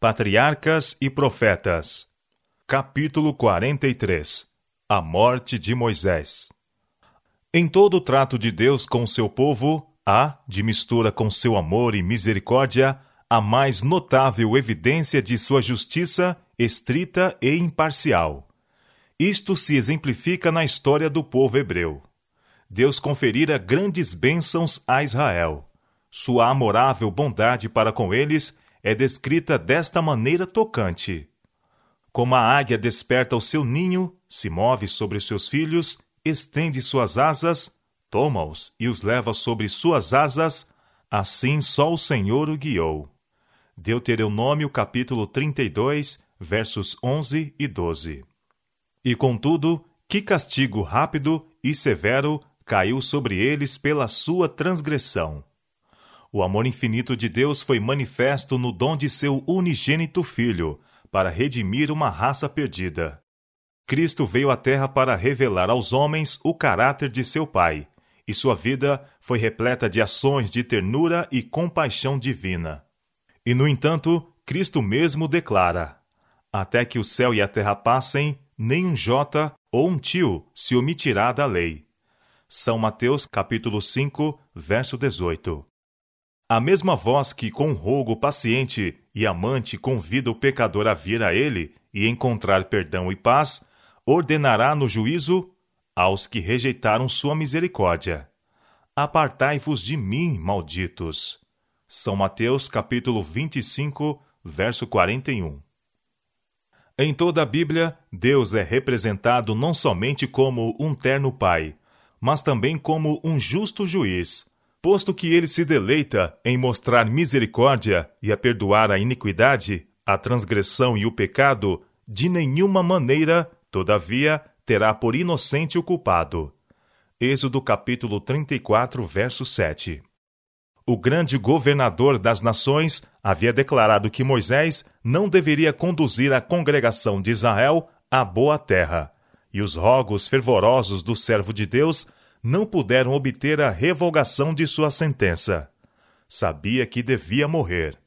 Patriarcas e Profetas. Capítulo 43 A morte de Moisés. Em todo o trato de Deus com seu povo, há, de mistura com seu amor e misericórdia, a mais notável evidência de sua justiça estrita e imparcial. Isto se exemplifica na história do povo hebreu. Deus conferira grandes bênçãos a Israel. Sua amorável bondade para com eles é descrita desta maneira tocante. Como a águia desperta o seu ninho, se move sobre seus filhos, estende suas asas, toma-os e os leva sobre suas asas, assim só o Senhor o guiou. Deuteronômio capítulo 32, versos 11 e 12. E contudo, que castigo rápido e severo caiu sobre eles pela sua transgressão. O amor infinito de Deus foi manifesto no dom de seu unigênito Filho, para redimir uma raça perdida. Cristo veio à Terra para revelar aos homens o caráter de seu Pai, e sua vida foi repleta de ações de ternura e compaixão divina. E, no entanto, Cristo mesmo declara: Até que o céu e a terra passem, nem um jota ou um tio se omitirá da lei. São Mateus capítulo 5, verso 18. A mesma voz que com rogo paciente e amante convida o pecador a vir a ele e encontrar perdão e paz, ordenará no juízo aos que rejeitaram sua misericórdia. Apartai-vos de mim, malditos. São Mateus capítulo 25, verso 41. Em toda a Bíblia, Deus é representado não somente como um terno pai, mas também como um justo juiz, posto que ele se deleita em mostrar misericórdia e a perdoar a iniquidade, a transgressão e o pecado, de nenhuma maneira, todavia, terá por inocente o culpado. Êxodo capítulo 34, verso 7. O grande governador das nações havia declarado que Moisés não deveria conduzir a congregação de Israel à boa terra, e os rogos fervorosos do servo de Deus não puderam obter a revogação de sua sentença. Sabia que devia morrer.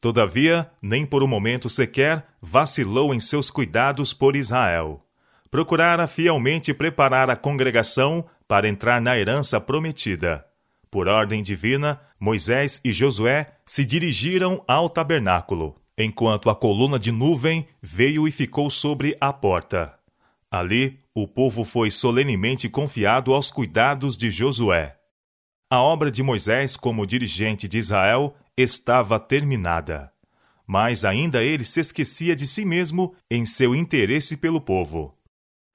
Todavia, nem por um momento sequer vacilou em seus cuidados por Israel. Procurara fielmente preparar a congregação para entrar na herança prometida. Por ordem divina, Moisés e Josué se dirigiram ao tabernáculo, enquanto a coluna de nuvem veio e ficou sobre a porta. Ali, o povo foi solenemente confiado aos cuidados de Josué. A obra de Moisés como dirigente de Israel estava terminada. Mas ainda ele se esquecia de si mesmo em seu interesse pelo povo.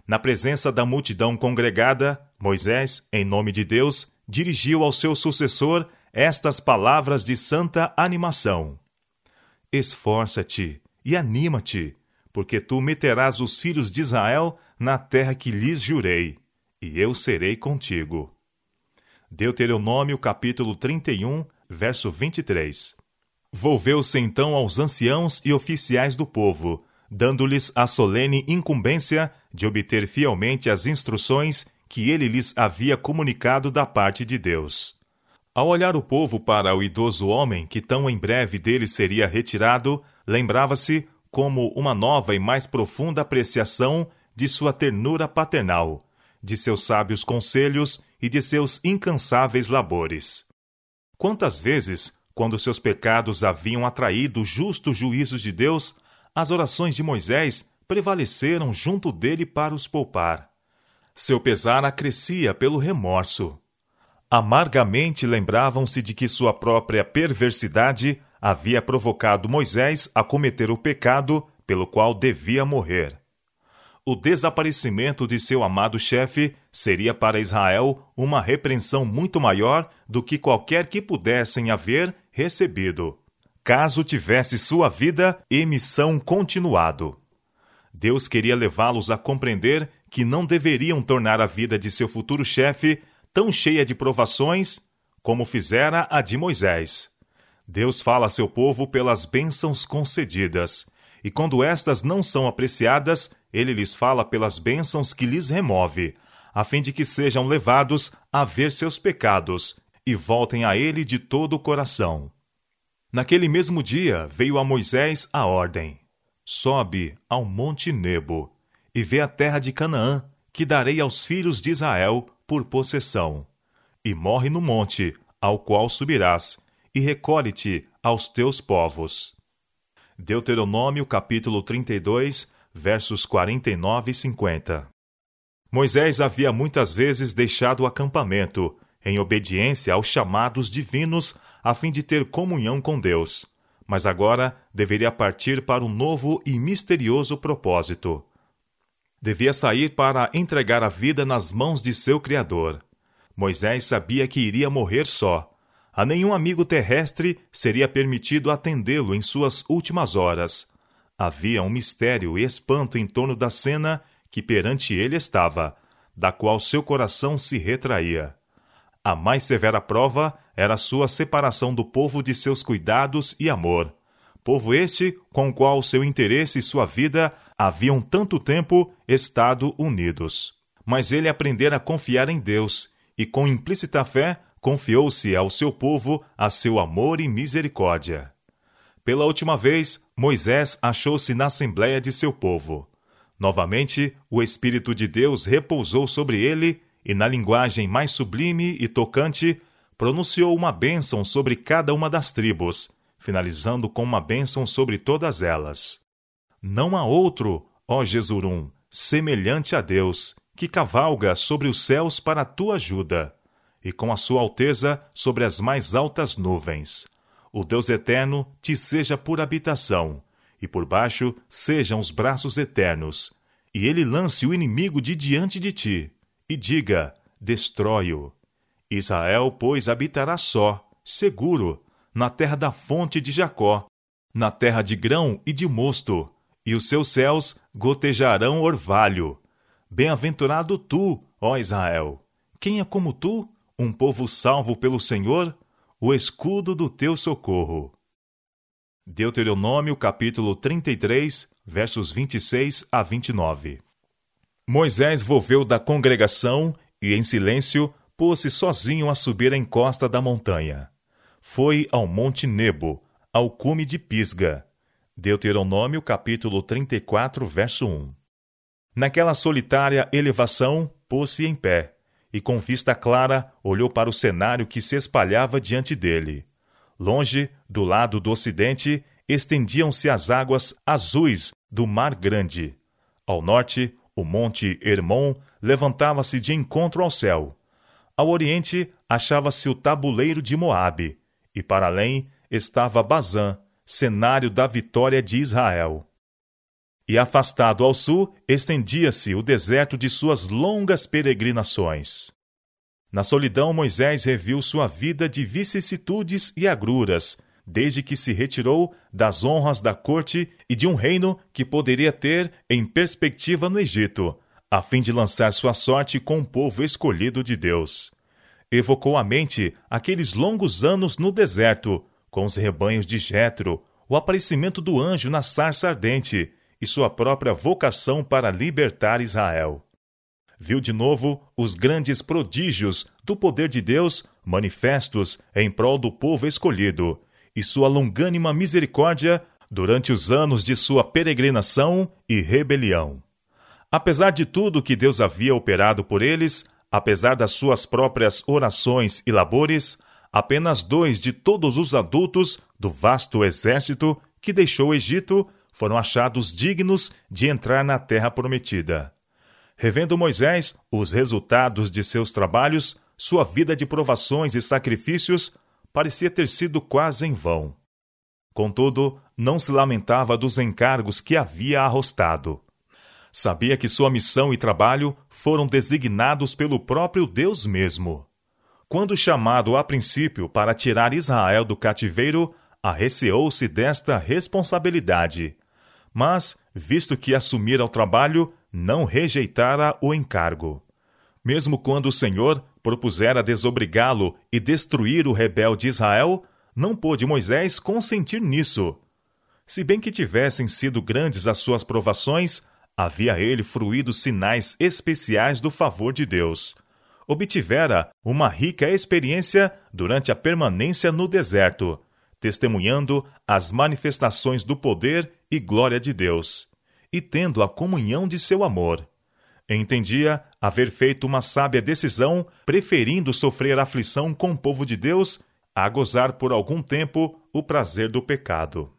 Na presença da multidão congregada, Moisés, em nome de Deus, dirigiu ao seu sucessor estas palavras de santa animação: Esforça-te e anima-te, porque tu meterás os filhos de Israel na terra que lhes jurei, e eu serei contigo. Deuteronômio capítulo 31, verso 23. Volveu-se então aos anciãos e oficiais do povo, dando-lhes a solene incumbência de obter fielmente as instruções que ele lhes havia comunicado da parte de Deus. Ao olhar o povo para o idoso homem que tão em breve dele seria retirado, lembrava-se como uma nova e mais profunda apreciação de sua ternura paternal, de seus sábios conselhos e de seus incansáveis labores. Quantas vezes, quando seus pecados haviam atraído o justo juízo de Deus, as orações de Moisés prevaleceram junto dele para os poupar. Seu pesar acrescia pelo remorso. Amargamente lembravam-se de que sua própria perversidade havia provocado Moisés a cometer o pecado pelo qual devia morrer o desaparecimento de seu amado chefe seria para Israel uma repreensão muito maior do que qualquer que pudessem haver recebido, caso tivesse sua vida e missão continuado. Deus queria levá-los a compreender que não deveriam tornar a vida de seu futuro chefe tão cheia de provações como fizera a de Moisés. Deus fala a seu povo pelas bênçãos concedidas e quando estas não são apreciadas, ele lhes fala pelas bênçãos que lhes remove, a fim de que sejam levados a ver seus pecados e voltem a ele de todo o coração. Naquele mesmo dia veio a Moisés a ordem: Sobe ao monte Nebo e vê a terra de Canaã, que darei aos filhos de Israel por possessão. E morre no monte, ao qual subirás, e recolhe-te aos teus povos. Deuteronômio capítulo 32, versos 49 e 50. Moisés havia muitas vezes deixado o acampamento, em obediência aos chamados divinos, a fim de ter comunhão com Deus, mas agora deveria partir para um novo e misterioso propósito. Devia sair para entregar a vida nas mãos de seu Criador. Moisés sabia que iria morrer só. A nenhum amigo terrestre seria permitido atendê-lo em suas últimas horas. Havia um mistério e espanto em torno da cena que perante ele estava, da qual seu coração se retraía. A mais severa prova era sua separação do povo de seus cuidados e amor. Povo este com o qual seu interesse e sua vida haviam tanto tempo estado unidos. Mas ele aprendera a confiar em Deus e, com implícita fé, confiou-se ao seu povo a seu amor e misericórdia. Pela última vez, Moisés achou-se na assembléia de seu povo. Novamente, o Espírito de Deus repousou sobre ele e, na linguagem mais sublime e tocante, pronunciou uma bênção sobre cada uma das tribos, finalizando com uma bênção sobre todas elas. Não há outro, ó Jesurum, semelhante a Deus, que cavalga sobre os céus para a tua ajuda, e com a sua alteza sobre as mais altas nuvens o Deus eterno te seja por habitação, e por baixo sejam os braços eternos, e ele lance o inimigo de diante de ti, e diga: destrói-o. Israel, pois, habitará só, seguro, na terra da fonte de Jacó, na terra de grão e de mosto, e os seus céus gotejarão orvalho. Bem-aventurado tu, ó Israel! Quem é como tu, um povo salvo pelo Senhor? o escudo do teu socorro. Deuteronômio capítulo 33, versos 26 a 29. Moisés volveu da congregação e, em silêncio, pôs-se sozinho a subir a encosta da montanha. Foi ao monte Nebo, ao cume de Pisga. Deuteronômio capítulo 34, verso 1. Naquela solitária elevação, pôs-se em pé e, com vista clara, olhou para o cenário que se espalhava diante dele. Longe, do lado do ocidente, estendiam-se as águas azuis do Mar Grande. Ao norte, o monte Hermon levantava-se de encontro ao céu. Ao oriente, achava-se o tabuleiro de Moabe, e para além estava Bazã, cenário da vitória de Israel. E afastado ao sul, estendia-se o deserto de suas longas peregrinações. Na solidão, Moisés reviu sua vida de vicissitudes e agruras, desde que se retirou das honras da corte e de um reino que poderia ter em perspectiva no Egito, a fim de lançar sua sorte com o povo escolhido de Deus. Evocou à mente aqueles longos anos no deserto, com os rebanhos de Jetro, o aparecimento do anjo na sarça ardente e sua própria vocação para libertar Israel. Viu de novo os grandes prodígios do poder de Deus manifestos em prol do povo escolhido e sua longânima misericórdia durante os anos de sua peregrinação e rebelião. Apesar de tudo que Deus havia operado por eles, apesar das suas próprias orações e labores, apenas dois de todos os adultos do vasto exército que deixou o Egito foram achados dignos de entrar na terra prometida. Revendo Moisés os resultados de seus trabalhos, sua vida de provações e sacrifícios parecia ter sido quase em vão. Contudo, não se lamentava dos encargos que havia arrostado. Sabia que sua missão e trabalho foram designados pelo próprio Deus mesmo. Quando chamado a princípio para tirar Israel do cativeiro, arreceou-se desta responsabilidade mas, visto que assumira o trabalho, não rejeitara o encargo. Mesmo quando o Senhor propusera desobrigá-lo e destruir o rebelde Israel, não pôde Moisés consentir nisso. Se bem que tivessem sido grandes as suas provações, havia ele fruído sinais especiais do favor de Deus. Obtivera uma rica experiência durante a permanência no deserto, testemunhando as manifestações do poder e glória de Deus, e tendo a comunhão de seu amor. Entendia haver feito uma sábia decisão, preferindo sofrer aflição com o povo de Deus a gozar por algum tempo o prazer do pecado.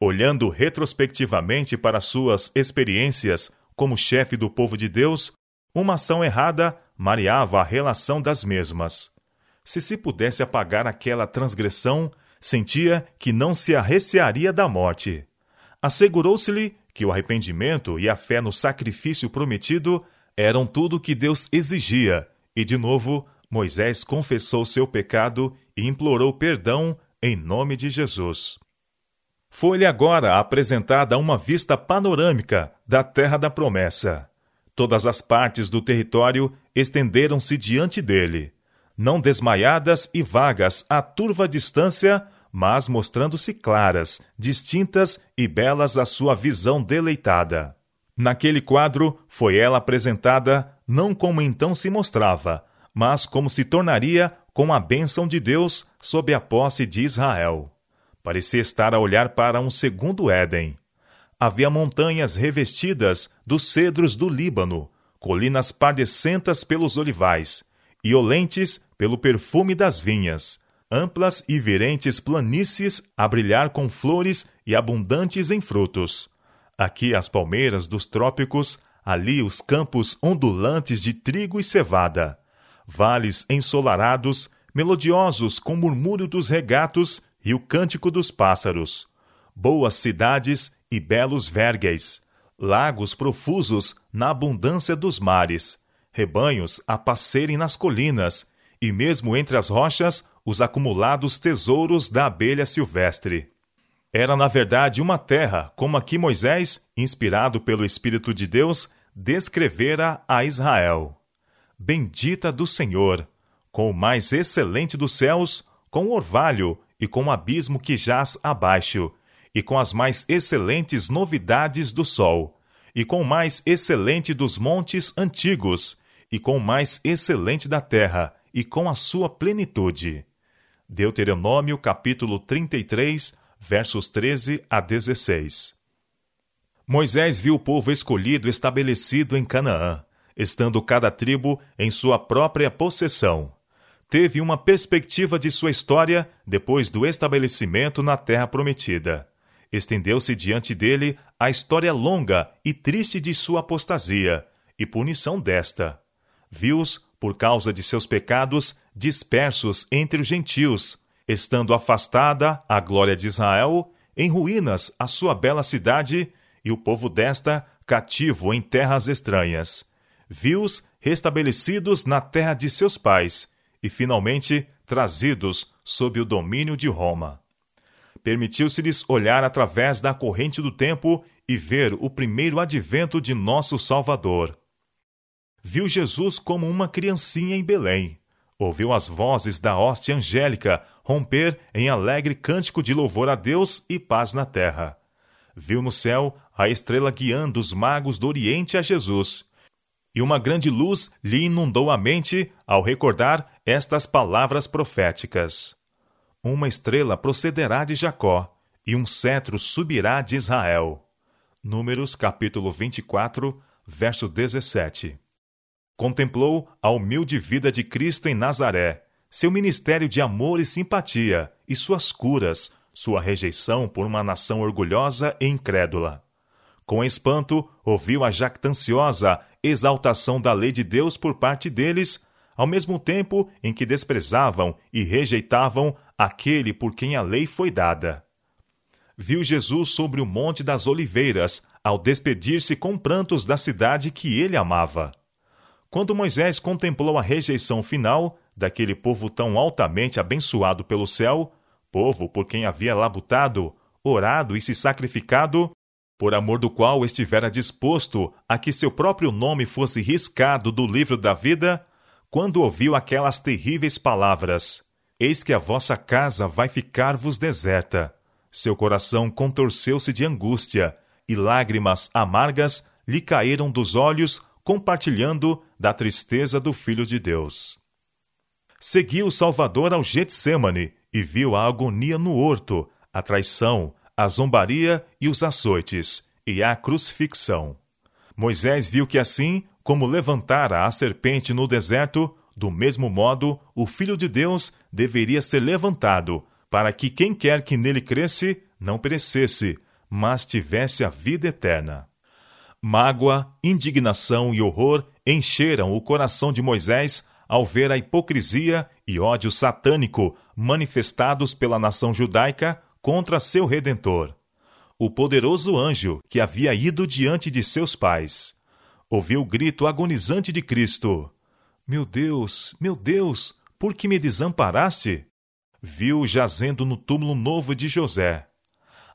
Olhando retrospectivamente para suas experiências como chefe do povo de Deus, uma ação errada mareava a relação das mesmas. Se se pudesse apagar aquela transgressão, sentia que não se arrecearia da morte. Assegurou-se-lhe que o arrependimento e a fé no sacrifício prometido eram tudo o que Deus exigia, e de novo Moisés confessou seu pecado e implorou perdão em nome de Jesus. Foi-lhe agora apresentada uma vista panorâmica da terra da promessa. Todas as partes do território estenderam-se diante dele não desmaiadas e vagas a turva distância, mas mostrando-se claras, distintas e belas à sua visão deleitada. Naquele quadro foi ela apresentada não como então se mostrava, mas como se tornaria com a bênção de Deus sob a posse de Israel. Parecia estar a olhar para um segundo Éden. Havia montanhas revestidas dos cedros do Líbano, colinas pardecentas pelos olivais, e olentes pelo perfume das vinhas, amplas e virentes planícies a brilhar com flores e abundantes em frutos. Aqui as palmeiras dos trópicos, ali os campos ondulantes de trigo e cevada, vales ensolarados, melodiosos com o murmúrio dos regatos e o cântico dos pássaros, boas cidades e belos vergues, lagos profusos na abundância dos mares, rebanhos a passerem nas colinas. E mesmo entre as rochas os acumulados tesouros da abelha silvestre. Era, na verdade, uma terra como a que Moisés, inspirado pelo Espírito de Deus, descrevera a Israel. Bendita do Senhor, com o mais excelente dos céus, com o orvalho e com o abismo que jaz abaixo, e com as mais excelentes novidades do sol, e com o mais excelente dos montes antigos, e com o mais excelente da terra, e com a sua plenitude. Deuteronômio capítulo 33, versos 13 a 16. Moisés viu o povo escolhido estabelecido em Canaã, estando cada tribo em sua própria possessão. Teve uma perspectiva de sua história depois do estabelecimento na terra prometida. Estendeu-se diante dele a história longa e triste de sua apostasia e punição desta. Viu-os por causa de seus pecados, dispersos entre os gentios, estando afastada a glória de Israel, em ruínas a sua bela cidade, e o povo desta cativo em terras estranhas. Viu-os restabelecidos na terra de seus pais, e finalmente trazidos sob o domínio de Roma. Permitiu-se-lhes olhar através da corrente do tempo e ver o primeiro advento de nosso Salvador viu Jesus como uma criancinha em Belém. Ouviu as vozes da hóstia angélica romper em alegre cântico de louvor a Deus e paz na terra. Viu no céu a estrela guiando os magos do Oriente a Jesus. E uma grande luz lhe inundou a mente ao recordar estas palavras proféticas: Uma estrela procederá de Jacó, e um cetro subirá de Israel. Números capítulo 24, verso 17 contemplou a humilde vida de Cristo em Nazaré, seu ministério de amor e simpatia, e suas curas, sua rejeição por uma nação orgulhosa e incrédula. Com espanto, ouviu a jactanciosa exaltação da lei de Deus por parte deles, ao mesmo tempo em que desprezavam e rejeitavam aquele por quem a lei foi dada. Viu Jesus sobre o Monte das Oliveiras, ao despedir-se com prantos da cidade que ele amava. Quando Moisés contemplou a rejeição final daquele povo tão altamente abençoado pelo céu, povo por quem havia labutado, orado e se sacrificado, por amor do qual estivera disposto a que seu próprio nome fosse riscado do livro da vida, quando ouviu aquelas terríveis palavras: Eis que a vossa casa vai ficar-vos deserta. Seu coração contorceu-se de angústia, e lágrimas amargas lhe caíram dos olhos compartilhando da tristeza do Filho de Deus. Seguiu o Salvador ao Getsemane e viu a agonia no horto, a traição, a zombaria e os açoites, e a crucifixão. Moisés viu que assim, como levantara a serpente no deserto, do mesmo modo, o Filho de Deus deveria ser levantado, para que quem quer que nele cresce não perecesse, mas tivesse a vida eterna. Mágoa, indignação e horror encheram o coração de Moisés ao ver a hipocrisia e ódio satânico manifestados pela nação judaica contra seu redentor, o poderoso anjo que havia ido diante de seus pais. Ouviu o grito agonizante de Cristo: Meu Deus, meu Deus, por que me desamparaste? Viu jazendo no túmulo novo de José.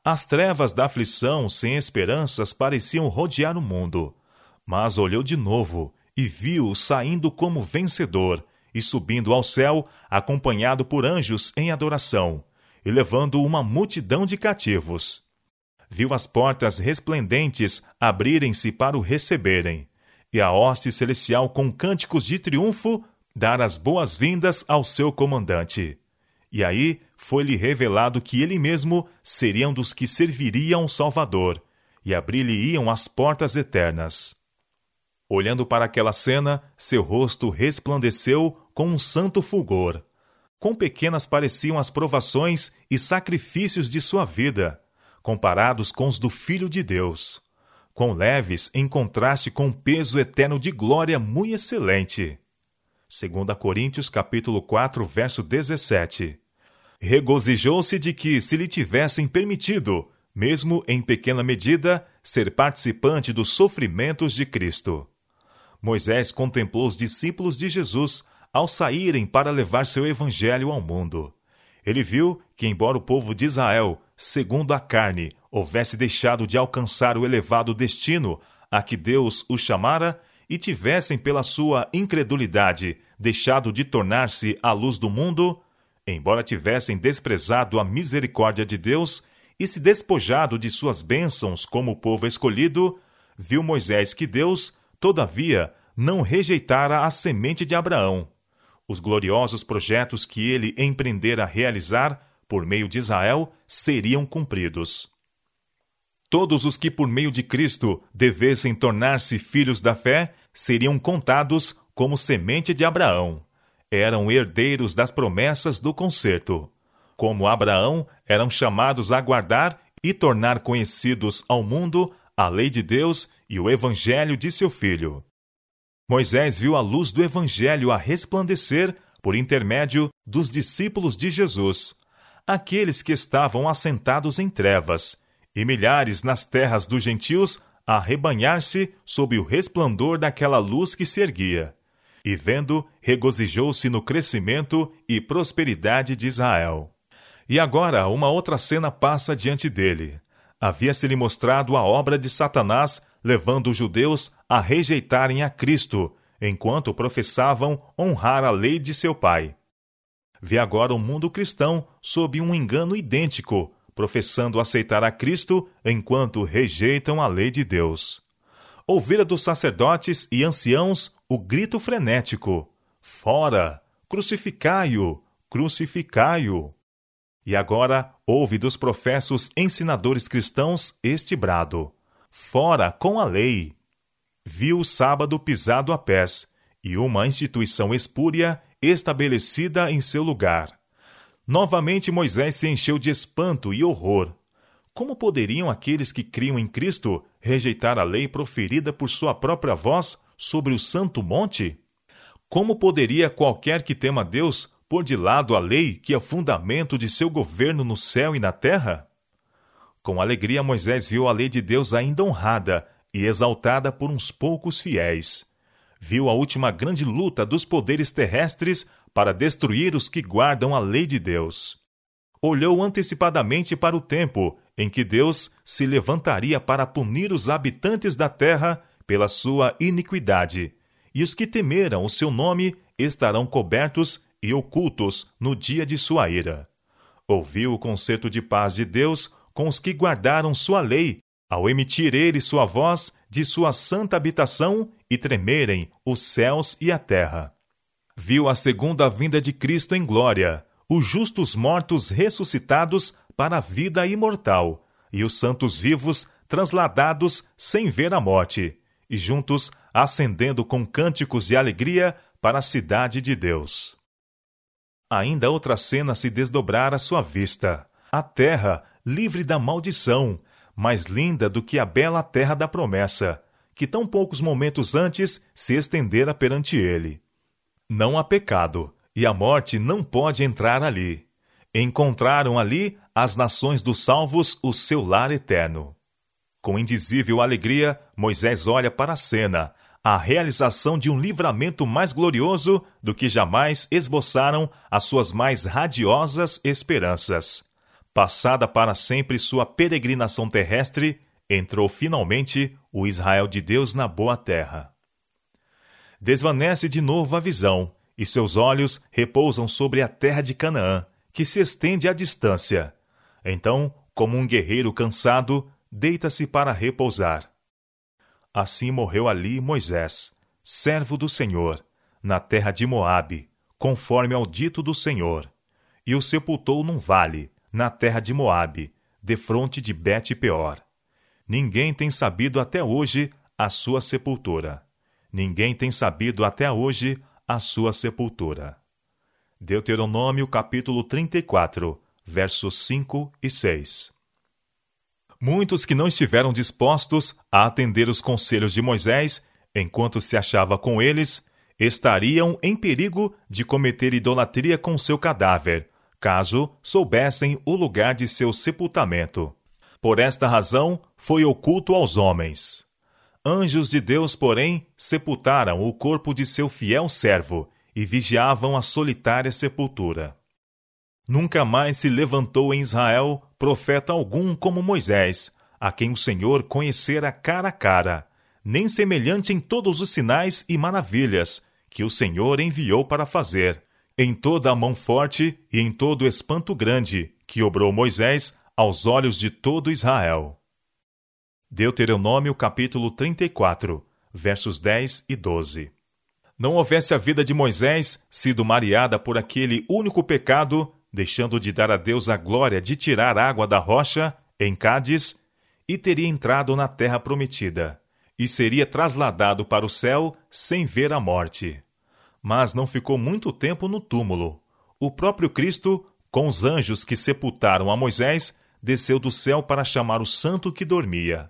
As trevas da aflição sem esperanças pareciam rodear o mundo. Mas olhou de novo e viu saindo como vencedor e subindo ao céu, acompanhado por anjos em adoração, e levando uma multidão de cativos. Viu as portas resplendentes abrirem-se para o receberem, e a hoste celestial com cânticos de triunfo dar as boas-vindas ao seu comandante. E aí foi-lhe revelado que ele mesmo seria um dos que serviriam ao Salvador, e abrir-lhe-iam as portas eternas. Olhando para aquela cena, seu rosto resplandeceu com um santo fulgor. Quão pequenas pareciam as provações e sacrifícios de sua vida, comparados com os do Filho de Deus. Quão leves em contraste com o peso eterno de glória muito excelente. 2 Coríntios capítulo 4, verso 17. Regozijou-se de que, se lhe tivessem permitido, mesmo em pequena medida, ser participante dos sofrimentos de Cristo. Moisés contemplou os discípulos de Jesus ao saírem para levar seu evangelho ao mundo. Ele viu que, embora o povo de Israel, segundo a carne, houvesse deixado de alcançar o elevado destino a que Deus os chamara, e tivessem, pela sua incredulidade, deixado de tornar-se a luz do mundo, embora tivessem desprezado a misericórdia de Deus e se despojado de suas bênçãos como povo escolhido, viu Moisés que Deus Todavia, não rejeitara a semente de Abraão. Os gloriosos projetos que ele empreendera realizar por meio de Israel seriam cumpridos. Todos os que, por meio de Cristo, devessem tornar-se filhos da fé seriam contados como semente de Abraão. Eram herdeiros das promessas do concerto. Como Abraão, eram chamados a guardar e tornar conhecidos ao mundo a lei de Deus e o evangelho de seu filho. Moisés viu a luz do evangelho a resplandecer por intermédio dos discípulos de Jesus, aqueles que estavam assentados em trevas, e milhares nas terras dos gentios a rebanhar-se sob o resplandor daquela luz que se erguia. E vendo, regozijou-se no crescimento e prosperidade de Israel. E agora uma outra cena passa diante dele havia-se-lhe mostrado a obra de Satanás, levando os judeus a rejeitarem a Cristo, enquanto professavam honrar a lei de seu pai. Vê agora o mundo cristão sob um engano idêntico, professando aceitar a Cristo enquanto rejeitam a lei de Deus. Ouvira dos sacerdotes e anciãos o grito frenético: Fora! Crucificai-o! Crucificai-o! E agora ouve dos professos ensinadores cristãos este brado: Fora com a lei! Viu o sábado pisado a pés e uma instituição espúria estabelecida em seu lugar. Novamente Moisés se encheu de espanto e horror. Como poderiam aqueles que criam em Cristo rejeitar a lei proferida por sua própria voz sobre o santo monte? Como poderia qualquer que tema Deus pôr de lado a lei que é o fundamento de seu governo no céu e na terra? Com alegria, Moisés viu a lei de Deus ainda honrada e exaltada por uns poucos fiéis. Viu a última grande luta dos poderes terrestres para destruir os que guardam a lei de Deus. Olhou antecipadamente para o tempo em que Deus se levantaria para punir os habitantes da terra pela sua iniquidade, e os que temeram o seu nome estarão cobertos e ocultos no dia de sua ira. Ouviu o concerto de paz de Deus com os que guardaram sua lei, ao emitir ele sua voz de sua santa habitação e tremerem os céus e a terra. Viu a segunda vinda de Cristo em glória, os justos mortos ressuscitados para a vida imortal, e os santos vivos transladados sem ver a morte, e juntos ascendendo com cânticos de alegria para a cidade de Deus. Ainda outra cena se desdobrara à sua vista. A terra, livre da maldição, mais linda do que a bela terra da promessa, que tão poucos momentos antes se estendera perante ele. Não há pecado, e a morte não pode entrar ali. Encontraram ali as nações dos salvos o seu lar eterno. Com indizível alegria, Moisés olha para a cena, a realização de um livramento mais glorioso do que jamais esboçaram as suas mais radiosas esperanças. Passada para sempre sua peregrinação terrestre, entrou finalmente o Israel de Deus na boa terra. Desvanece de novo a visão, e seus olhos repousam sobre a terra de Canaã, que se estende à distância. Então, como um guerreiro cansado, deita-se para repousar. Assim morreu ali Moisés, servo do Senhor, na terra de Moabe, conforme ao dito do Senhor, e o sepultou num vale, na terra de Moabe, defronte de Bet-peor. Ninguém tem sabido até hoje a sua sepultura. Ninguém tem sabido até hoje a sua sepultura. Deuteronômio capítulo 34, versos 5 e 6. Muitos que não estiveram dispostos a atender os conselhos de Moisés, enquanto se achava com eles, estariam em perigo de cometer idolatria com seu cadáver, caso soubessem o lugar de seu sepultamento. Por esta razão, foi oculto aos homens. Anjos de Deus, porém, sepultaram o corpo de seu fiel servo e vigiavam a solitária sepultura. Nunca mais se levantou em Israel profeta algum como Moisés, a quem o Senhor conhecera cara a cara, nem semelhante em todos os sinais e maravilhas que o Senhor enviou para fazer, em toda a mão forte e em todo o espanto grande que obrou Moisés aos olhos de todo Israel. Deuteronômio capítulo 34, versos 10 e 12 não houvesse a vida de Moisés sido mareada por aquele único pecado, deixando de dar a Deus a glória de tirar água da rocha, em Cádiz, e teria entrado na terra prometida, e seria trasladado para o céu sem ver a morte. Mas não ficou muito tempo no túmulo. O próprio Cristo, com os anjos que sepultaram a Moisés, desceu do céu para chamar o santo que dormia.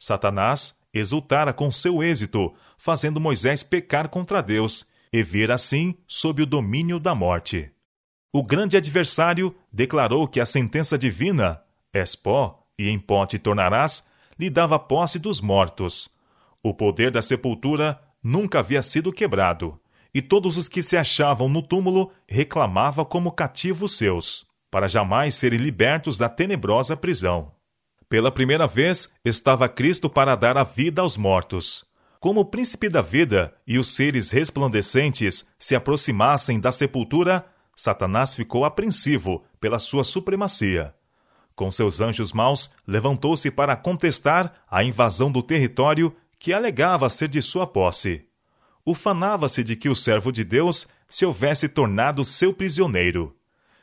Satanás exultara com seu êxito, fazendo Moisés pecar contra Deus e vir assim sob o domínio da morte. O grande adversário declarou que a sentença divina, és pó e em pó te tornarás, lhe dava posse dos mortos. O poder da sepultura nunca havia sido quebrado, e todos os que se achavam no túmulo reclamavam como cativos seus, para jamais serem libertos da tenebrosa prisão. Pela primeira vez, estava Cristo para dar a vida aos mortos. Como o príncipe da vida e os seres resplandecentes se aproximassem da sepultura, Satanás ficou apreensivo pela sua supremacia. Com seus anjos maus, levantou-se para contestar a invasão do território que alegava ser de sua posse. Ufanava-se de que o servo de Deus se houvesse tornado seu prisioneiro.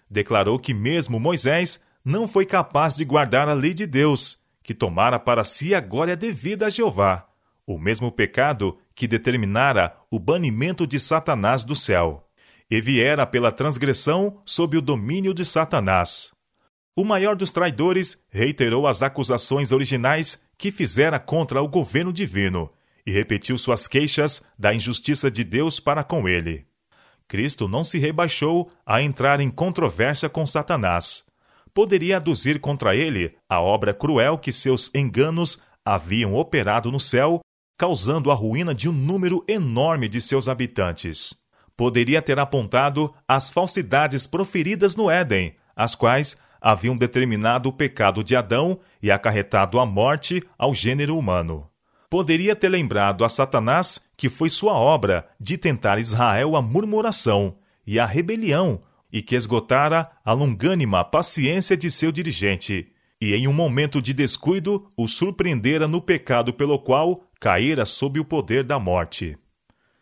Declarou que mesmo Moisés não foi capaz de guardar a lei de Deus, que tomara para si a glória devida a Jeová, o mesmo pecado que determinara o banimento de Satanás do céu, e viera pela transgressão sob o domínio de Satanás. O maior dos traidores reiterou as acusações originais que fizera contra o governo divino e repetiu suas queixas da injustiça de Deus para com ele. Cristo não se rebaixou a entrar em controvérsia com Satanás poderia aduzir contra ele a obra cruel que seus enganos haviam operado no céu, causando a ruína de um número enorme de seus habitantes. Poderia ter apontado as falsidades proferidas no Éden, as quais haviam determinado o pecado de Adão e acarretado a morte ao gênero humano. Poderia ter lembrado a Satanás que foi sua obra de tentar Israel a murmuração e a rebelião e que esgotara a longânima paciência de seu dirigente, e em um momento de descuido o surpreendera no pecado pelo qual caíra sob o poder da morte.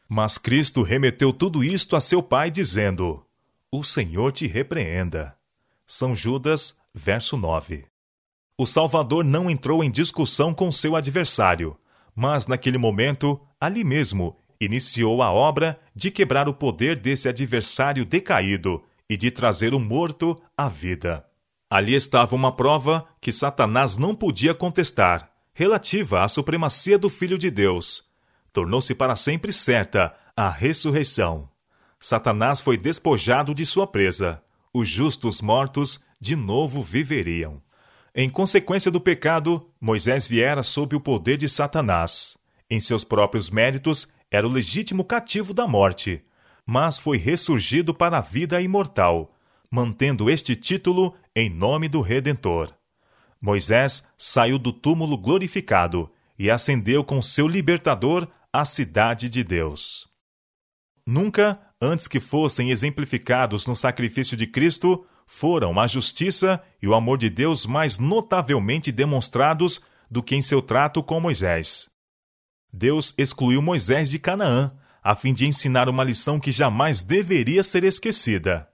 Mas Cristo remeteu tudo isto a seu Pai, dizendo: O Senhor te repreenda. São Judas, verso 9. O Salvador não entrou em discussão com seu adversário, mas naquele momento, ali mesmo, iniciou a obra de quebrar o poder desse adversário decaído e de trazer o morto à vida. Ali estava uma prova que Satanás não podia contestar, relativa à supremacia do Filho de Deus. Tornou-se para sempre certa a ressurreição. Satanás foi despojado de sua presa. Os justos mortos de novo viveriam. Em consequência do pecado, Moisés viera sob o poder de Satanás. Em seus próprios méritos, era o legítimo cativo da morte, mas foi ressurgido para a vida imortal, mantendo este título em nome do Redentor. Moisés saiu do túmulo glorificado e ascendeu com seu libertador à cidade de Deus. Nunca, antes que fossem exemplificados no sacrifício de Cristo, foram a justiça e o amor de Deus mais notavelmente demonstrados do que em seu trato com Moisés. Deus excluiu Moisés de Canaã, a fim de ensinar uma lição que jamais deveria ser esquecida: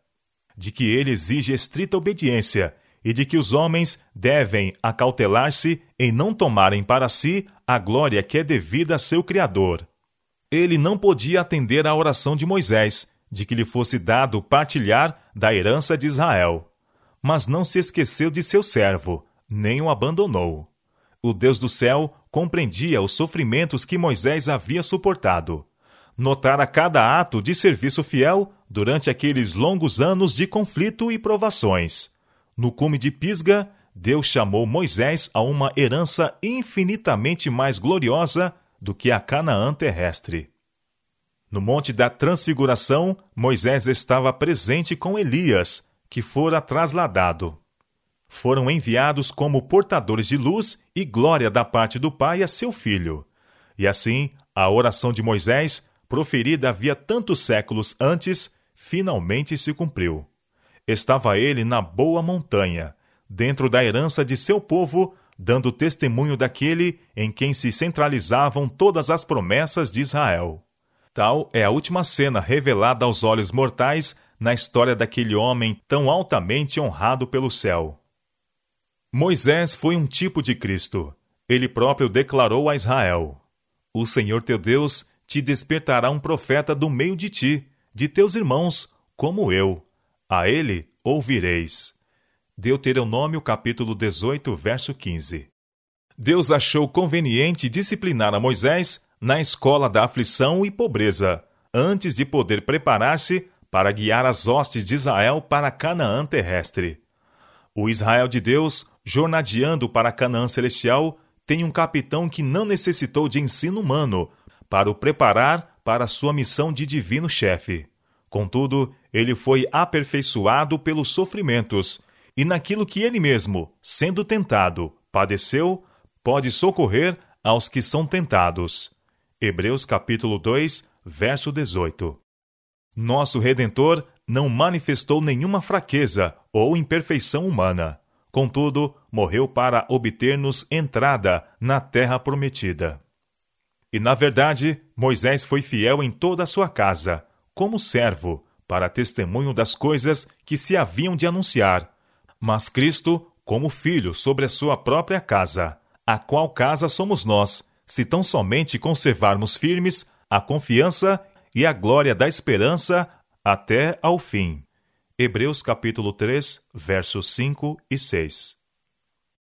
de que ele exige estrita obediência e de que os homens devem acautelar-se em não tomarem para si a glória que é devida a seu Criador. Ele não podia atender à oração de Moisés, de que lhe fosse dado partilhar da herança de Israel. Mas não se esqueceu de seu servo, nem o abandonou. O Deus do céu compreendia os sofrimentos que Moisés havia suportado. Notara cada ato de serviço fiel durante aqueles longos anos de conflito e provações. No cume de Pisga, Deus chamou Moisés a uma herança infinitamente mais gloriosa do que a Canaã terrestre. No Monte da Transfiguração, Moisés estava presente com Elias, que fora trasladado. Foram enviados como portadores de luz e glória da parte do Pai a seu filho. E assim, a oração de Moisés, proferida havia tantos séculos antes, finalmente se cumpriu. Estava ele na boa montanha, dentro da herança de seu povo, dando testemunho daquele em quem se centralizavam todas as promessas de Israel. Tal é a última cena revelada aos olhos mortais na história daquele homem tão altamente honrado pelo céu. Moisés foi um tipo de Cristo. Ele próprio declarou a Israel: O Senhor teu Deus te despertará um profeta do meio de ti, de teus irmãos, como eu. A ele ouvireis. Deuteronômio capítulo 18, verso 15. Deus achou conveniente disciplinar a Moisés na escola da aflição e pobreza, antes de poder preparar-se para guiar as hostes de Israel para Canaã terrestre. O Israel de Deus, jornadeando para Canaã celestial, tem um capitão que não necessitou de ensino humano para o preparar para sua missão de divino chefe. Contudo, ele foi aperfeiçoado pelos sofrimentos, e naquilo que ele mesmo, sendo tentado, padeceu, pode socorrer aos que são tentados. Hebreus capítulo 2, verso 18. Nosso Redentor não manifestou nenhuma fraqueza ou imperfeição humana. Contudo, morreu para obter-nos entrada na terra prometida. E na verdade, Moisés foi fiel em toda a sua casa, como servo, para testemunho das coisas que se haviam de anunciar, mas Cristo como filho sobre a sua própria casa, a qual casa somos nós, se tão somente conservarmos firmes a confiança e a glória da esperança até ao fim. Hebreus capítulo 3, versos 5 e 6.